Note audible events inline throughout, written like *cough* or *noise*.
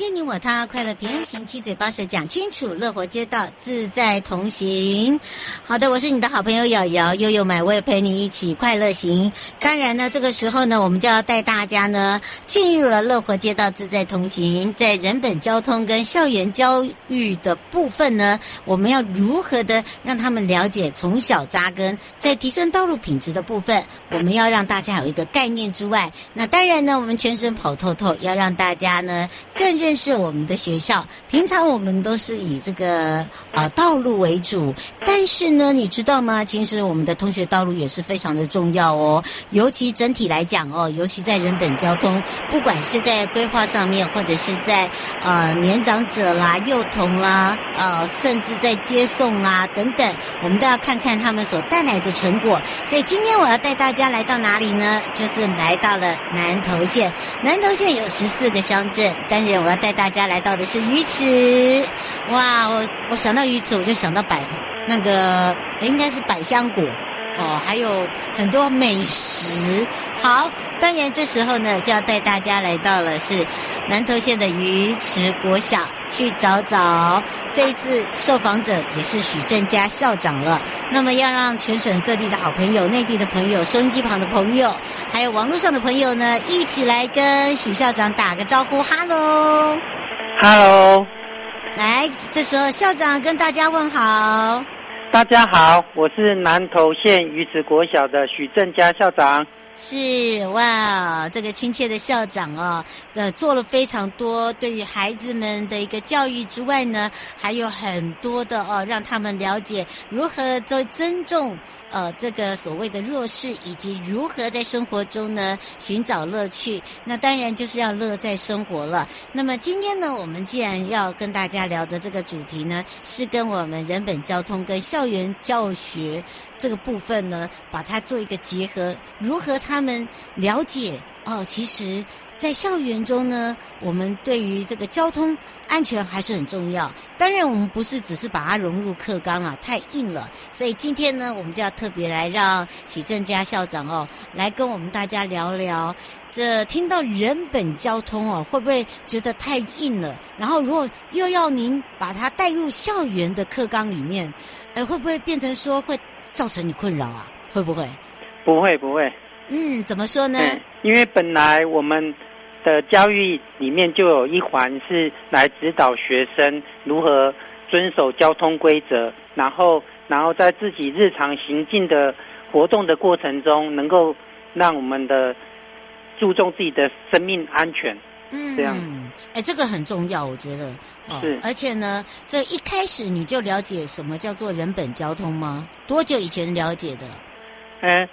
迎接你我他，快乐平安行，七嘴八舌讲清楚，乐活街道自在同行。好的，我是你的好朋友瑶瑶，悠悠美味陪你一起快乐行。当然呢，这个时候呢，我们就要带大家呢进入了乐活街道自在同行，在人本交通跟校园教育的部分呢，我们要如何的让他们了解从小扎根，在提升道路品质的部分，我们要让大家有一个概念之外，那当然呢，我们全身跑透透，要让大家呢更。认认识我们的学校。平常我们都是以这个呃道路为主，但是呢，你知道吗？其实我们的通学道路也是非常的重要哦。尤其整体来讲哦，尤其在人本交通，不管是在规划上面，或者是在呃年长者啦、幼童啦，呃，甚至在接送啊等等，我们都要看看他们所带来的成果。所以今天我要带大家来到哪里呢？就是来到了南投县。南投县有十四个乡镇，当然。我要带大家来到的是鱼池，哇！我我想到鱼池，我就想到百那个应该是百香果哦，还有很多美食。好，当然这时候呢，就要带大家来到了是南投县的鱼池国小，去找找这一次受访者也是许正佳校长了。那么要让全省各地的好朋友、内地的朋友、收音机旁的朋友，还有网络上的朋友呢，一起来跟许校长打个招呼，哈喽，哈喽，来，这时候校长跟大家问好。大家好，我是南投县鱼池国小的许正佳校长。是哇，这个亲切的校长啊，呃，做了非常多对于孩子们的一个教育之外呢，还有很多的哦，让他们了解如何做尊重。呃，这个所谓的弱势，以及如何在生活中呢寻找乐趣，那当然就是要乐在生活了。那么今天呢，我们既然要跟大家聊的这个主题呢，是跟我们人本交通跟校园教学这个部分呢，把它做一个结合，如何他们了解哦，其实。在校园中呢，我们对于这个交通安全还是很重要。当然，我们不是只是把它融入课纲啊，太硬了。所以今天呢，我们就要特别来让许正佳校长哦，来跟我们大家聊聊。这听到人本交通哦，会不会觉得太硬了？然后，如果又要您把它带入校园的课纲里面，呃，会不会变成说会造成你困扰啊？会不会？不会，不会。嗯，怎么说呢？因为本来我们。的教育里面就有一环是来指导学生如何遵守交通规则，然后，然后在自己日常行进的活动的过程中，能够让我们的注重自己的生命安全。嗯，这样。哎，这个很重要，我觉得。哦，是。而且呢，这一开始你就了解什么叫做人本交通吗？多久以前了解的？嗯。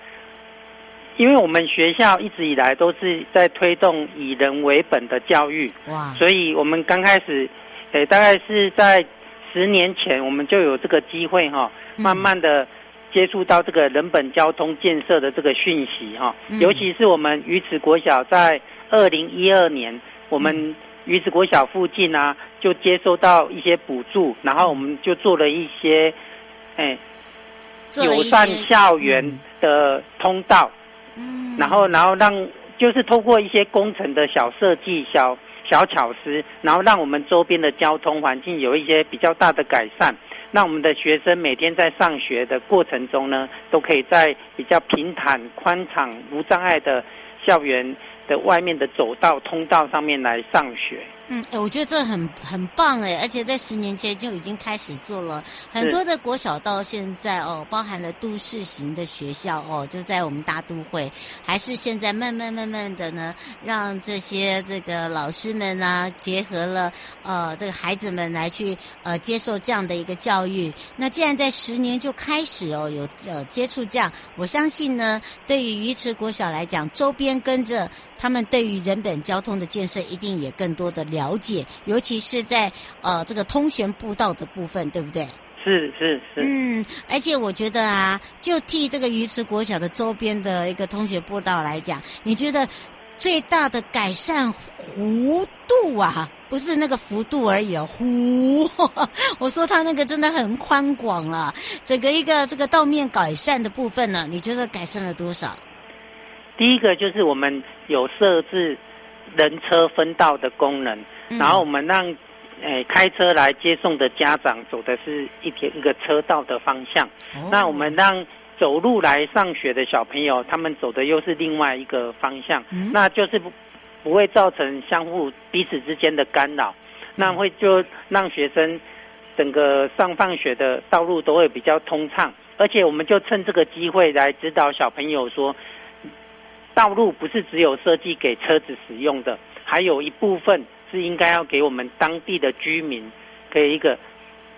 因为我们学校一直以来都是在推动以人为本的教育，哇！所以我们刚开始，诶，大概是在十年前，我们就有这个机会哈，慢慢的接触到这个人本交通建设的这个讯息哈。尤其是我们鱼池国小在二零一二年，我们鱼池国小附近啊，就接收到一些补助，然后我们就做了一些，诶。友善校园的通道，然后然后让就是通过一些工程的小设计、小小巧思，然后让我们周边的交通环境有一些比较大的改善，让我们的学生每天在上学的过程中呢，都可以在比较平坦、宽敞、无障碍的校园的外面的走道、通道上面来上学。嗯，哎，我觉得这很很棒哎，而且在十年前就已经开始做了很多的国小到现在哦，包含了都市型的学校哦，就在我们大都会，还是现在慢慢慢慢的呢，让这些这个老师们啊，结合了呃这个孩子们来去呃接受这样的一个教育。那既然在十年就开始哦有呃接触这样，我相信呢，对于鱼池国小来讲，周边跟着他们对于人本交通的建设，一定也更多的了解，尤其是在呃这个通玄步道的部分，对不对？是是是。嗯，而且我觉得啊，就替这个鱼池国小的周边的一个通学步道来讲，你觉得最大的改善弧度啊，不是那个幅度而已哦，弧，我说它那个真的很宽广了，整个一个这个道面改善的部分呢，你觉得改善了多少？第一个就是我们有设置。人车分道的功能，然后我们让诶、呃、开车来接送的家长走的是一条一个车道的方向，哦、那我们让走路来上学的小朋友，他们走的又是另外一个方向，嗯、那就是不不会造成相互彼此之间的干扰，那会就让学生整个上放学的道路都会比较通畅，而且我们就趁这个机会来指导小朋友说。道路不是只有设计给车子使用的，还有一部分是应该要给我们当地的居民，可以一个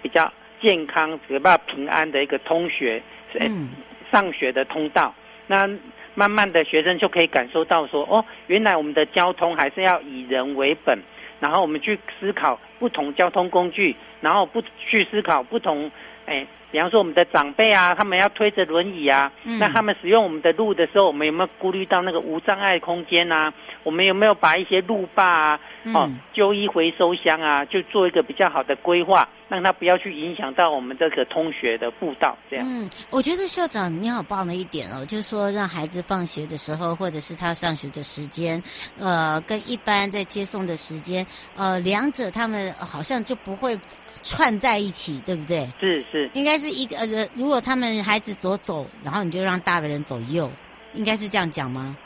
比较健康、比较平安的一个通学、嗯、上学的通道。那慢慢的学生就可以感受到说，哦，原来我们的交通还是要以人为本，然后我们去思考不同交通工具，然后不去思考不同，哎。比方说，我们的长辈啊，他们要推着轮椅啊，嗯、那他们使用我们的路的时候，我们有没有顾虑到那个无障碍空间啊？我们有没有把一些路霸啊、哦旧衣回收箱啊，就做一个比较好的规划，让他不要去影响到我们这个通学的步道？这样。嗯，我觉得校长你好棒的一点哦，就是说让孩子放学的时候，或者是他上学的时间，呃，跟一般在接送的时间，呃，两者他们好像就不会。串在一起，对不对？是是，应该是一个呃，如果他们孩子左走，然后你就让大的人走右，应该是这样讲吗？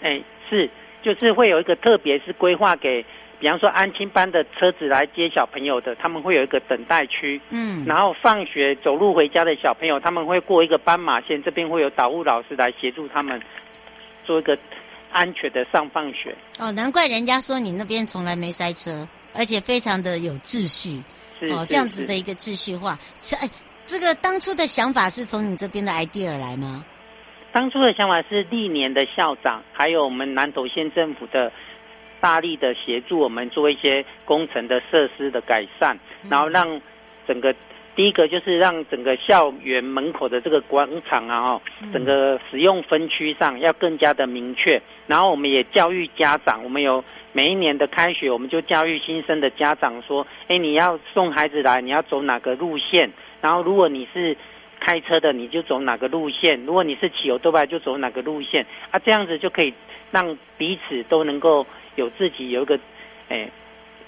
哎，是，就是会有一个特别是规划给，比方说安亲班的车子来接小朋友的，他们会有一个等待区，嗯，然后放学走路回家的小朋友，他们会过一个斑马线，这边会有导护老师来协助他们做一个安全的上放学。哦，难怪人家说你那边从来没塞车，而且非常的有秩序。哦，这样子的一个秩序化，是哎，这个当初的想法是从你这边的 idea 来吗？当初的想法是历年的校长，还有我们南投县政府的大力的协助，我们做一些工程的设施的改善，然后让整个第一个就是让整个校园门口的这个广场啊，哈，整个使用分区上要更加的明确，然后我们也教育家长，我们有。每一年的开学，我们就教育新生的家长说：“哎，你要送孩子来，你要走哪个路线？然后，如果你是开车的，你就走哪个路线；如果你是骑油多拜，就走哪个路线。啊，这样子就可以让彼此都能够有自己有一个哎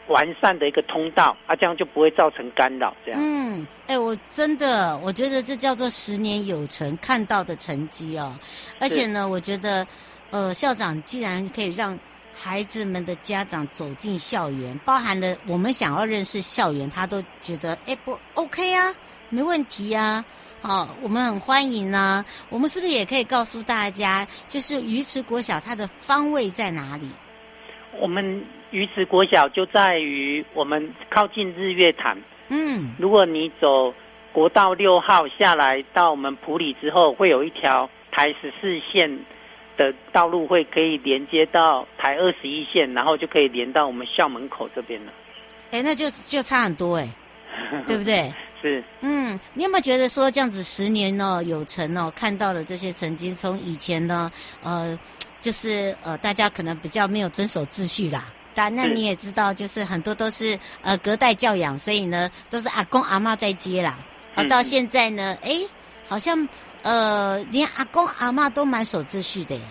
完善的一个通道啊，这样就不会造成干扰。这样。嗯，哎，我真的我觉得这叫做十年有成看到的成绩哦。而且呢，我觉得呃，校长既然可以让。孩子们的家长走进校园，包含了我们想要认识校园，他都觉得哎不 OK 啊，没问题啊，哦，我们很欢迎啊。我们是不是也可以告诉大家，就是鱼池国小它的方位在哪里？我们鱼池国小就在于我们靠近日月潭。嗯，如果你走国道六号下来到我们普里之后，会有一条台十四线。的道路会可以连接到台二十一线，然后就可以连到我们校门口这边了。哎，那就就差很多哎，对不对？*laughs* 是。嗯，你有没有觉得说这样子十年哦有成哦，看到了这些曾经，从以前呢，呃，就是呃大家可能比较没有遵守秩序啦，但那你也知道，就是很多都是呃隔代教养，所以呢都是阿公阿妈在接啦。而到现在呢，哎。好像呃，连阿公阿妈都蛮守秩序的耶。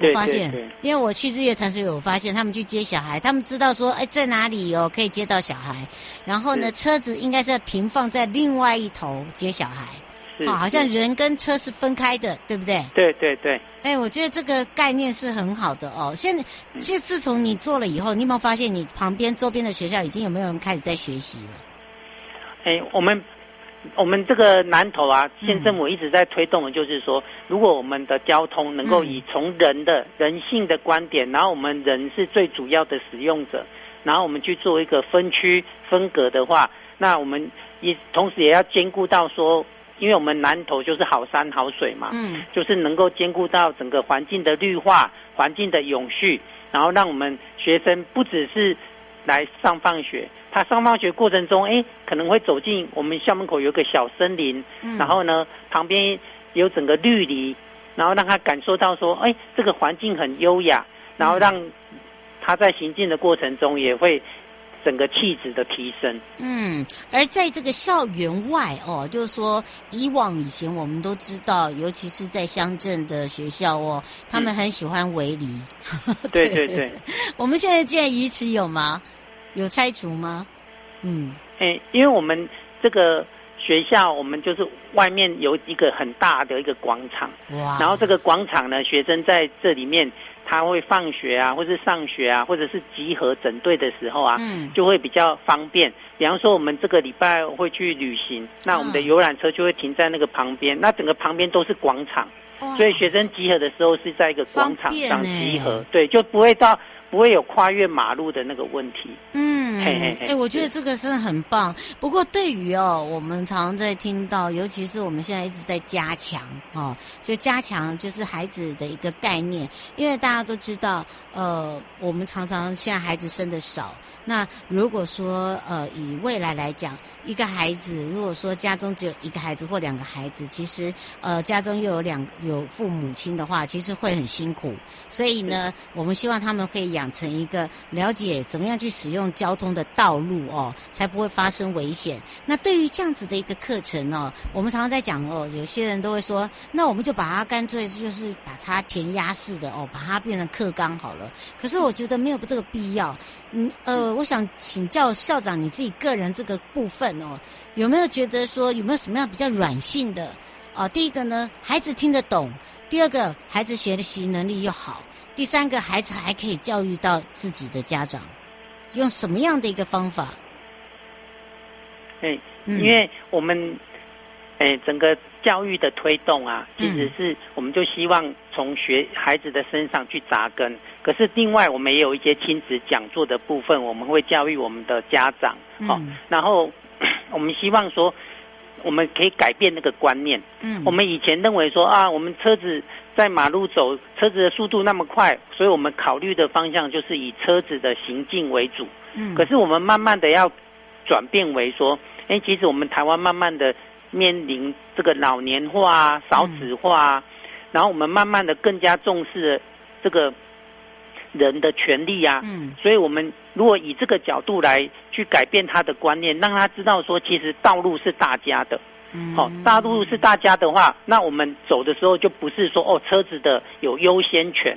我发现，对对对，因为我去日月潭，时候我发现他们去接小孩，他们知道说，哎，在哪里哦，可以接到小孩。然后呢，车子应该是要停放在另外一头接小孩。是，哦，好像人跟车是分开的，对不对？对对对。哎，我觉得这个概念是很好的哦。现在，其实自从你做了以后，你有没有发现你旁边周边的学校已经有没有人开始在学习了？哎，我们。我们这个南投啊，县政府一直在推动的，就是说，嗯、如果我们的交通能够以从人的人性的观点，然后我们人是最主要的使用者，然后我们去做一个分区分隔的话，那我们也同时也要兼顾到说，因为我们南投就是好山好水嘛，嗯，就是能够兼顾到整个环境的绿化、环境的永续，然后让我们学生不只是来上放学。他上放学过程中，哎，可能会走进我们校门口有一个小森林，嗯、然后呢，旁边有整个绿篱，然后让他感受到说，哎，这个环境很优雅，然后让他在行进的过程中也会整个气质的提升。嗯，而在这个校园外哦，就是说以往以前我们都知道，尤其是在乡镇的学校哦，他们很喜欢围篱。*laughs* 嗯、对对对，*laughs* 我们现在建鱼池有吗？有拆除吗？嗯，哎，因为我们这个学校，我们就是外面有一个很大的一个广场，哇！然后这个广场呢，学生在这里面，他会放学啊，或是上学啊，或者是集合整队的时候啊，嗯，就会比较方便。比方说，我们这个礼拜会去旅行，那我们的游览车就会停在那个旁边，那整个旁边都是广场，所以学生集合的时候是在一个广场上集合，对，就不会到。不会有跨越马路的那个问题。嗯，嘿嘿嘿。哎，我觉得这个是很棒。不过对于哦，我们常常在听到，尤其是我们现在一直在加强哦，就加强就是孩子的一个概念。因为大家都知道，呃，我们常常现在孩子生的少。那如果说呃，以未来来讲，一个孩子如果说家中只有一个孩子或两个孩子，其实呃，家中又有两有父母亲的话，其实会很辛苦。所以呢，我们希望他们可以养。成一个了解怎么样去使用交通的道路哦，才不会发生危险。那对于这样子的一个课程哦，我们常常在讲哦，有些人都会说，那我们就把它干脆就是把它填鸭式的哦，把它变成课纲好了。可是我觉得没有这个必要。嗯呃，我想请教校长你自己个人这个部分哦，有没有觉得说有没有什么样比较软性的？哦，第一个呢，孩子听得懂；第二个，孩子学习能力又好。第三个孩子还可以教育到自己的家长，用什么样的一个方法？哎，因为我们哎整个教育的推动啊，其实是我们就希望从学孩子的身上去扎根。可是另外我们也有一些亲子讲座的部分，我们会教育我们的家长。好，然后 *coughs* 我们希望说，我们可以改变那个观念。嗯，我们以前认为说啊，我们车子。在马路走，车子的速度那么快，所以我们考虑的方向就是以车子的行进为主。嗯，可是我们慢慢的要转变为说，哎，其实我们台湾慢慢的面临这个老年化啊、少子化然后我们慢慢的更加重视这个人的权利啊。嗯，所以我们如果以这个角度来去改变他的观念，让他知道说，其实道路是大家的。嗯。好，大路是大家的话，那我们走的时候就不是说哦，车子的有优先权，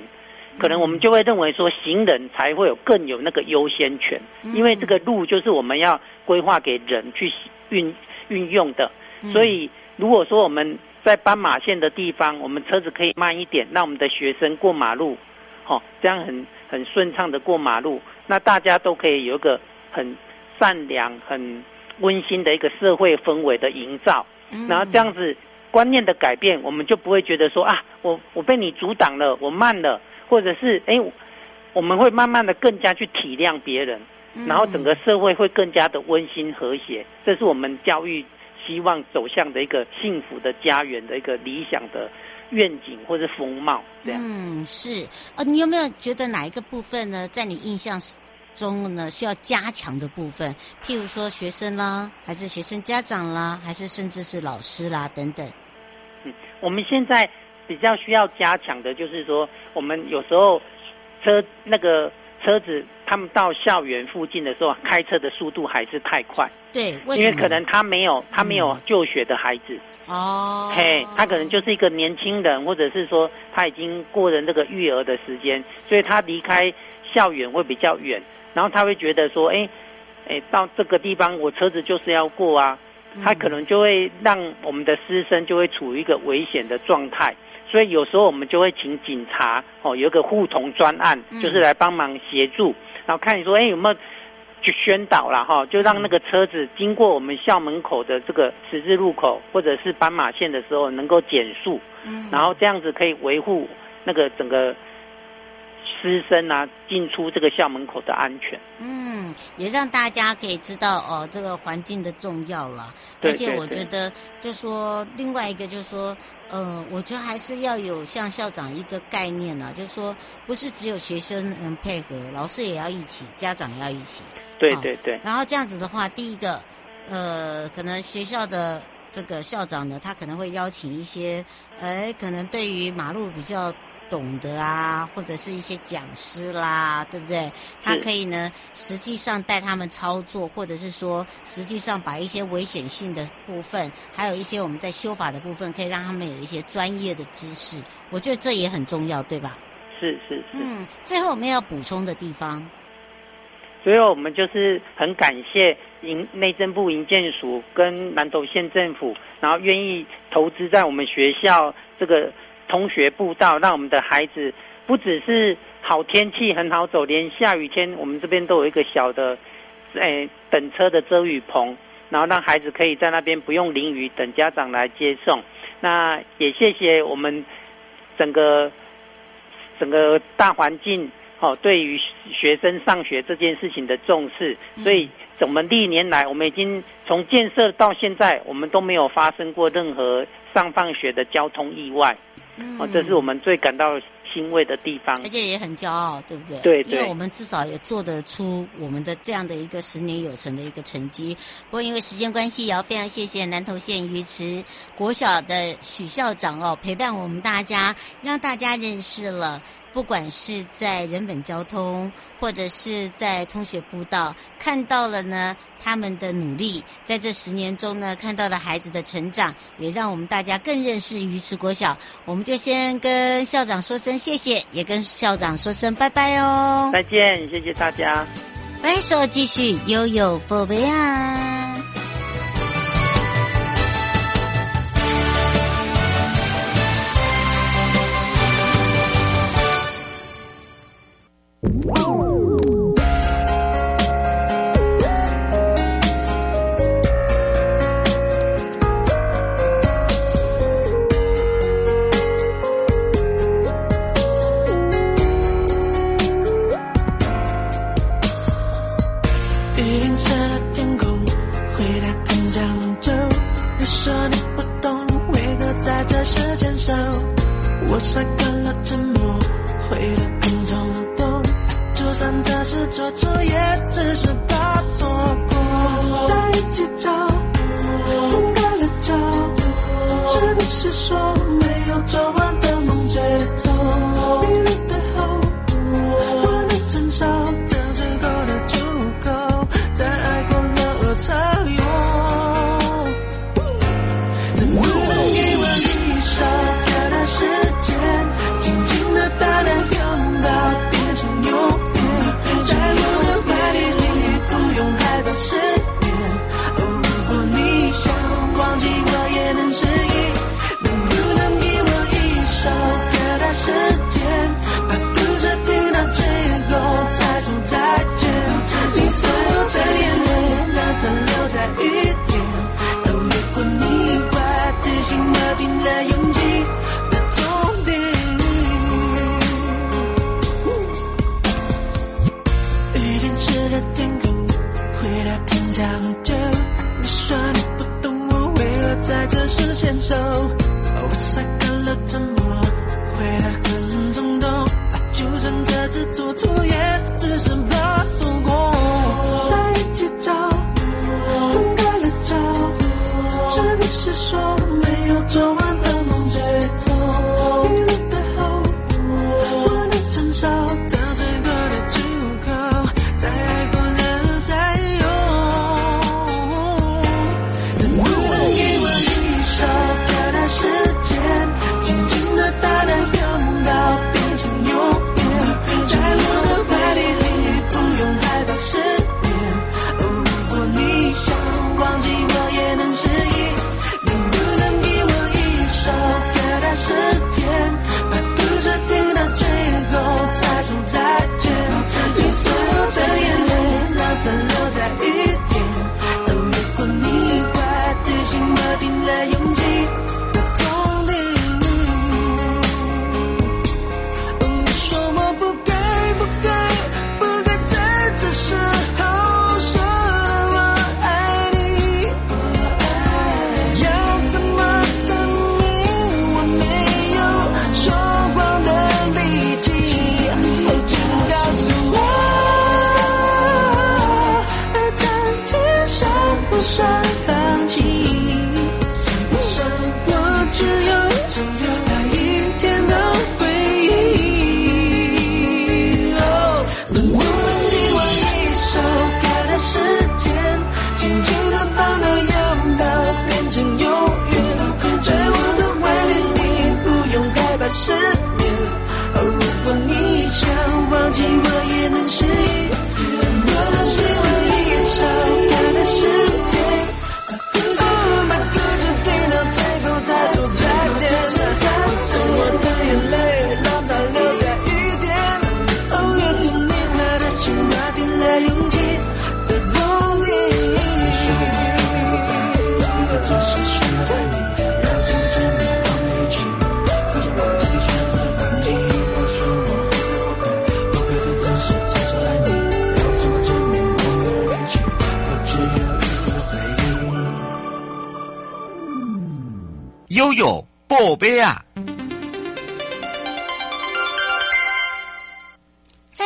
可能我们就会认为说行人才会有更有那个优先权，因为这个路就是我们要规划给人去运运用的，所以如果说我们在斑马线的地方，我们车子可以慢一点，让我们的学生过马路，好，这样很很顺畅的过马路，那大家都可以有一个很善良很。温馨的一个社会氛围的营造，然后这样子观念的改变，我们就不会觉得说啊，我我被你阻挡了，我慢了，或者是哎，我们会慢慢的更加去体谅别人，然后整个社会会更加的温馨和谐，这是我们教育希望走向的一个幸福的家园的一个理想的愿景或者风貌。这样，嗯，是，呃，你有没有觉得哪一个部分呢，在你印象？中呢，需要加强的部分，譬如说学生啦，还是学生家长啦，还是甚至是老师啦等等。嗯，我们现在比较需要加强的就是说，我们有时候车那个车子他们到校园附近的时候，开车的速度还是太快。对，为因为可能他没有他没有就学的孩子。哦、嗯。嘿，他可能就是一个年轻人，或者是说他已经过了那个育儿的时间，所以他离开校园会比较远，然后他会觉得说，哎，哎，到这个地方我车子就是要过啊，他可能就会让我们的师生就会处于一个危险的状态。所以有时候我们就会请警察哦，有一个互同专案，就是来帮忙协助，然后看你说，哎，有没有就宣导了哈，就让那个车子经过我们校门口的这个十字路口或者是斑马线的时候能够减速，然后这样子可以维护那个整个。师生啊，进出这个校门口的安全，嗯，也让大家可以知道哦，这个环境的重要了。而且我觉得，就说另外一个，就是说，呃，我觉得还是要有像校长一个概念呢，就是说，不是只有学生能配合，老师也要一起，家长也要一起。对对对。然后这样子的话，第一个，呃，可能学校的这个校长呢，他可能会邀请一些，哎，可能对于马路比较。懂得啊，或者是一些讲师啦，对不对？他可以呢，实际上带他们操作，或者是说，实际上把一些危险性的部分，还有一些我们在修法的部分，可以让他们有一些专业的知识。我觉得这也很重要，对吧？是是是。嗯，最后我们要补充的地方，所以我们就是很感谢营内政部营建署跟南投县政府，然后愿意投资在我们学校这个。通学步道，让我们的孩子不只是好天气很好走，连下雨天我们这边都有一个小的，诶等车的遮雨棚，然后让孩子可以在那边不用淋雨，等家长来接送。那也谢谢我们整个整个大环境哦，对于学生上学这件事情的重视，所以我们历年来，我们已经从建设到现在，我们都没有发生过任何上放学的交通意外。哦，这是我们最感到欣慰的地方，而且也很骄傲，对不对？对对，因为我们至少也做得出我们的这样的一个十年有成的一个成绩。不过因为时间关系，也要非常谢谢南投县鱼池国小的许校长哦，陪伴我们大家，让大家认识了。不管是在人本交通，或者是在通学步道，看到了呢他们的努力，在这十年中呢，看到了孩子的成长，也让我们大家更认识鱼池国小。我们就先跟校长说声谢谢，也跟校长说声拜拜哦。再见，谢谢大家。拜手继续悠悠宝贝啊。Oh!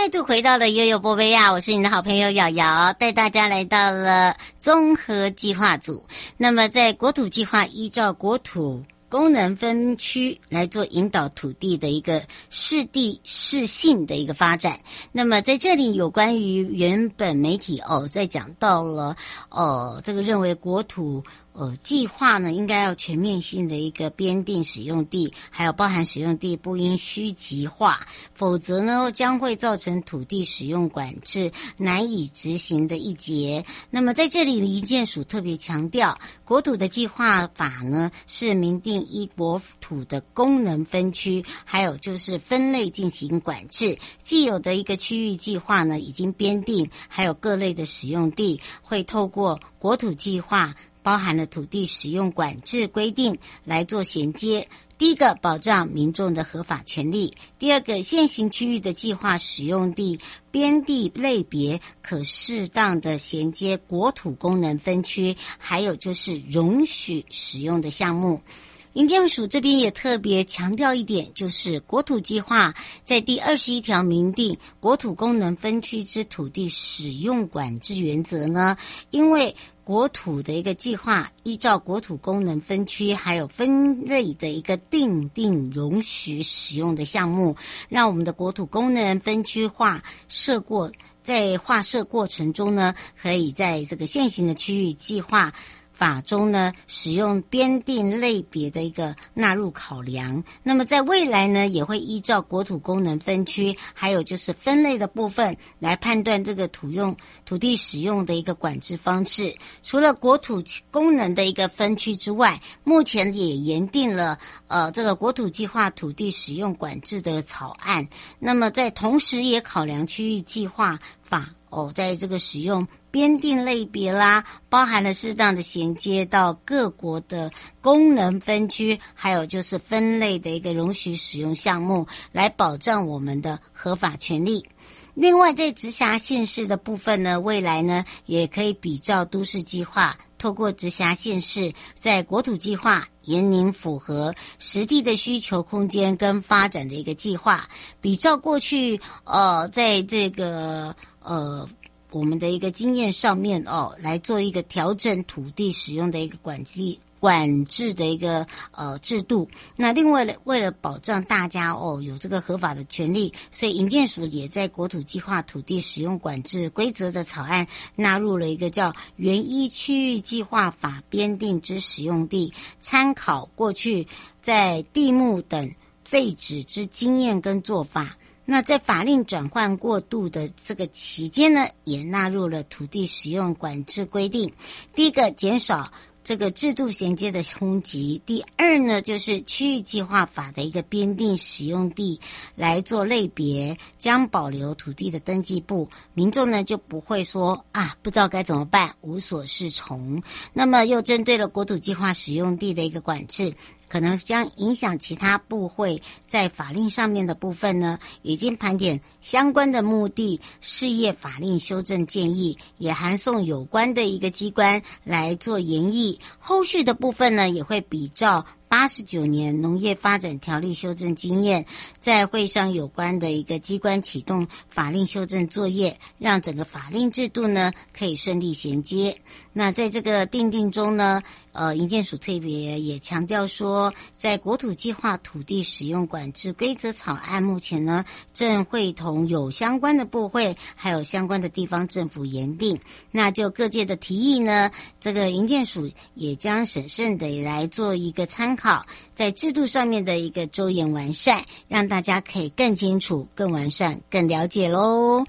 再度回到了悠悠波贝亚！我是你的好朋友瑶瑶，带大家来到了综合计划组。那么，在国土计划依照国土。功能分区来做引导土地的一个适地适性的一个发展。那么在这里有关于原本媒体哦，在讲到了哦，这个认为国土。呃，计划呢，应该要全面性的一个编定使用地，还有包含使用地不应虚极化，否则呢，将会造成土地使用管制难以执行的一节。那么在这里，营建署特别强调，国土的计划法呢，是明定一国土的功能分区，还有就是分类进行管制。既有的一个区域计划呢，已经编定，还有各类的使用地，会透过国土计划。包含了土地使用管制规定来做衔接。第一个，保障民众的合法权利；第二个，现行区域的计划使用地边地类别可适当的衔接国土功能分区，还有就是容许使用的项目。营建署这边也特别强调一点，就是国土计划在第二十一条明定国土功能分区之土地使用管制原则呢，因为。国土的一个计划，依照国土功能分区还有分类的一个定定容许使用的项目，让我们的国土功能分区划设过，在划设过程中呢，可以在这个现行的区域计划。法中呢，使用编定类别的一个纳入考量。那么在未来呢，也会依照国土功能分区，还有就是分类的部分来判断这个土用土地使用的一个管制方式。除了国土功能的一个分区之外，目前也研定了呃这个国土计划土地使用管制的草案。那么在同时也考量区域计划法哦，在这个使用。编定类别啦，包含了适当的衔接到各国的功能分区，还有就是分类的一个容许使用项目，来保障我们的合法权利。另外，在直辖县市的部分呢，未来呢也可以比照都市计划，透过直辖县市在国土计划严拟符合实际的需求空间跟发展的一个计划，比照过去呃，在这个呃。我们的一个经验上面哦，来做一个调整土地使用的一个管理管制的一个呃制度。那另外呢，为了保障大家哦有这个合法的权利，所以营建署也在国土计划土地使用管制规则的草案纳入了一个叫原一区域计划法编定之使用地，参考过去在地目等废止之经验跟做法。那在法令转换过渡的这个期间呢，也纳入了土地使用管制规定。第一个，减少这个制度衔接的冲击；第二呢，就是区域计划法的一个编定使用地来做类别，将保留土地的登记簿，民众呢就不会说啊，不知道该怎么办，无所适从。那么又针对了国土计划使用地的一个管制。可能将影响其他部会在法令上面的部分呢，已经盘点相关的目的、事业法令修正建议，也函送有关的一个机关来做研议。后续的部分呢，也会比照。八十九年农业发展条例修正经验，在会上有关的一个机关启动法令修正作业，让整个法令制度呢可以顺利衔接。那在这个订定中呢，呃，营建署特别也强调说，在国土计划土地使用管制规则草案目前呢，正会同有相关的部会还有相关的地方政府研定。那就各界的提议呢，这个营建署也将审慎的来做一个参考。好，在制度上面的一个周延完善，让大家可以更清楚、更完善、更了解喽。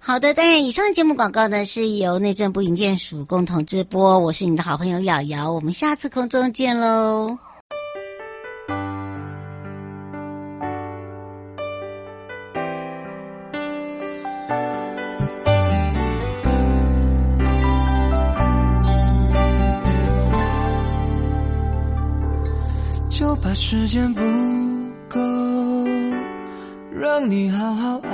好的，当然，以上节目广告呢是由内政部营建署共同直播。我是你的好朋友瑶瑶，我们下次空中见喽。时间不够，让你好好爱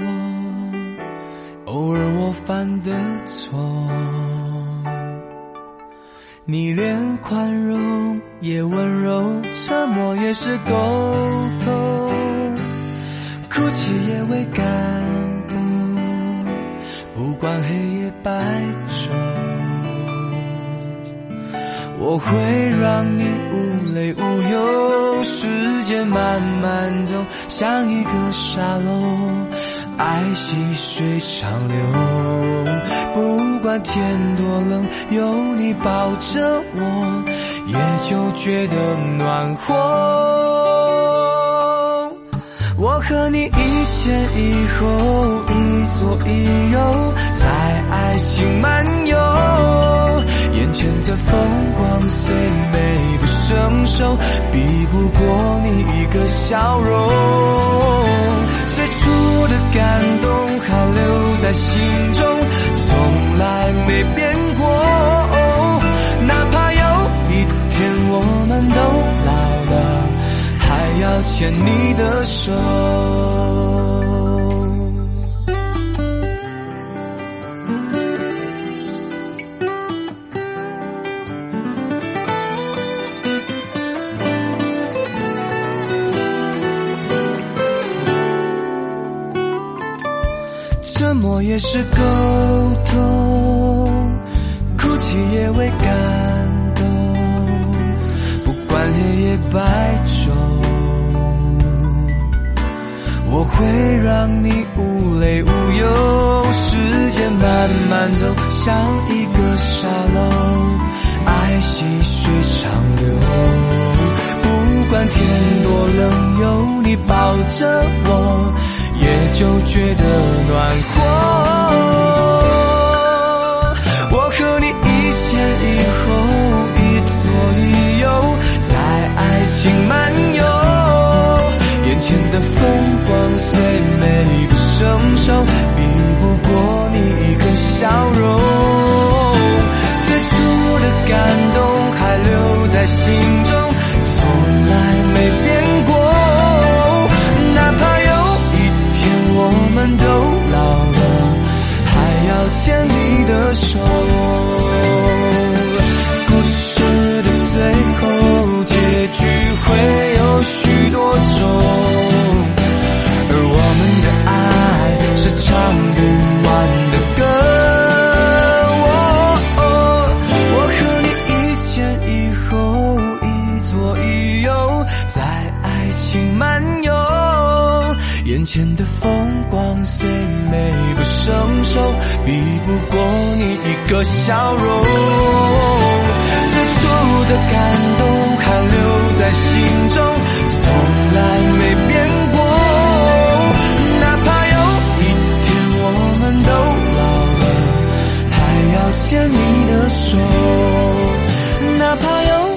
我。偶尔我犯的错，你连宽容也温柔，沉默也是沟通，哭泣也会感动，不管黑夜白昼，我会让你无泪无忧。时间慢慢走，像一个沙漏。爱细水长流，不管天多冷，有你抱着我，也就觉得暖和。我和你一前一后，一左一右，在爱情漫游，眼前的风光虽美承受，比不过你一个笑容。最初的感动还留在心中，从来没变过。哪怕有一天我们都老了，还要牵你的手。我也是沟通，哭泣也会感动，不管黑夜白昼，我会让你无泪无忧。时间慢慢走，像一个沙漏，爱细水长流。不管天多冷，有你抱着我。也就觉得暖和。我和你一前一后，一左一右，在爱情漫游。眼前的风光虽美不胜收，比不过你一个笑容。最初的感牵你的手。个笑容最初的感动还留在心中从来没变过。哪怕有一天我们都老了还要牵你的手哪怕有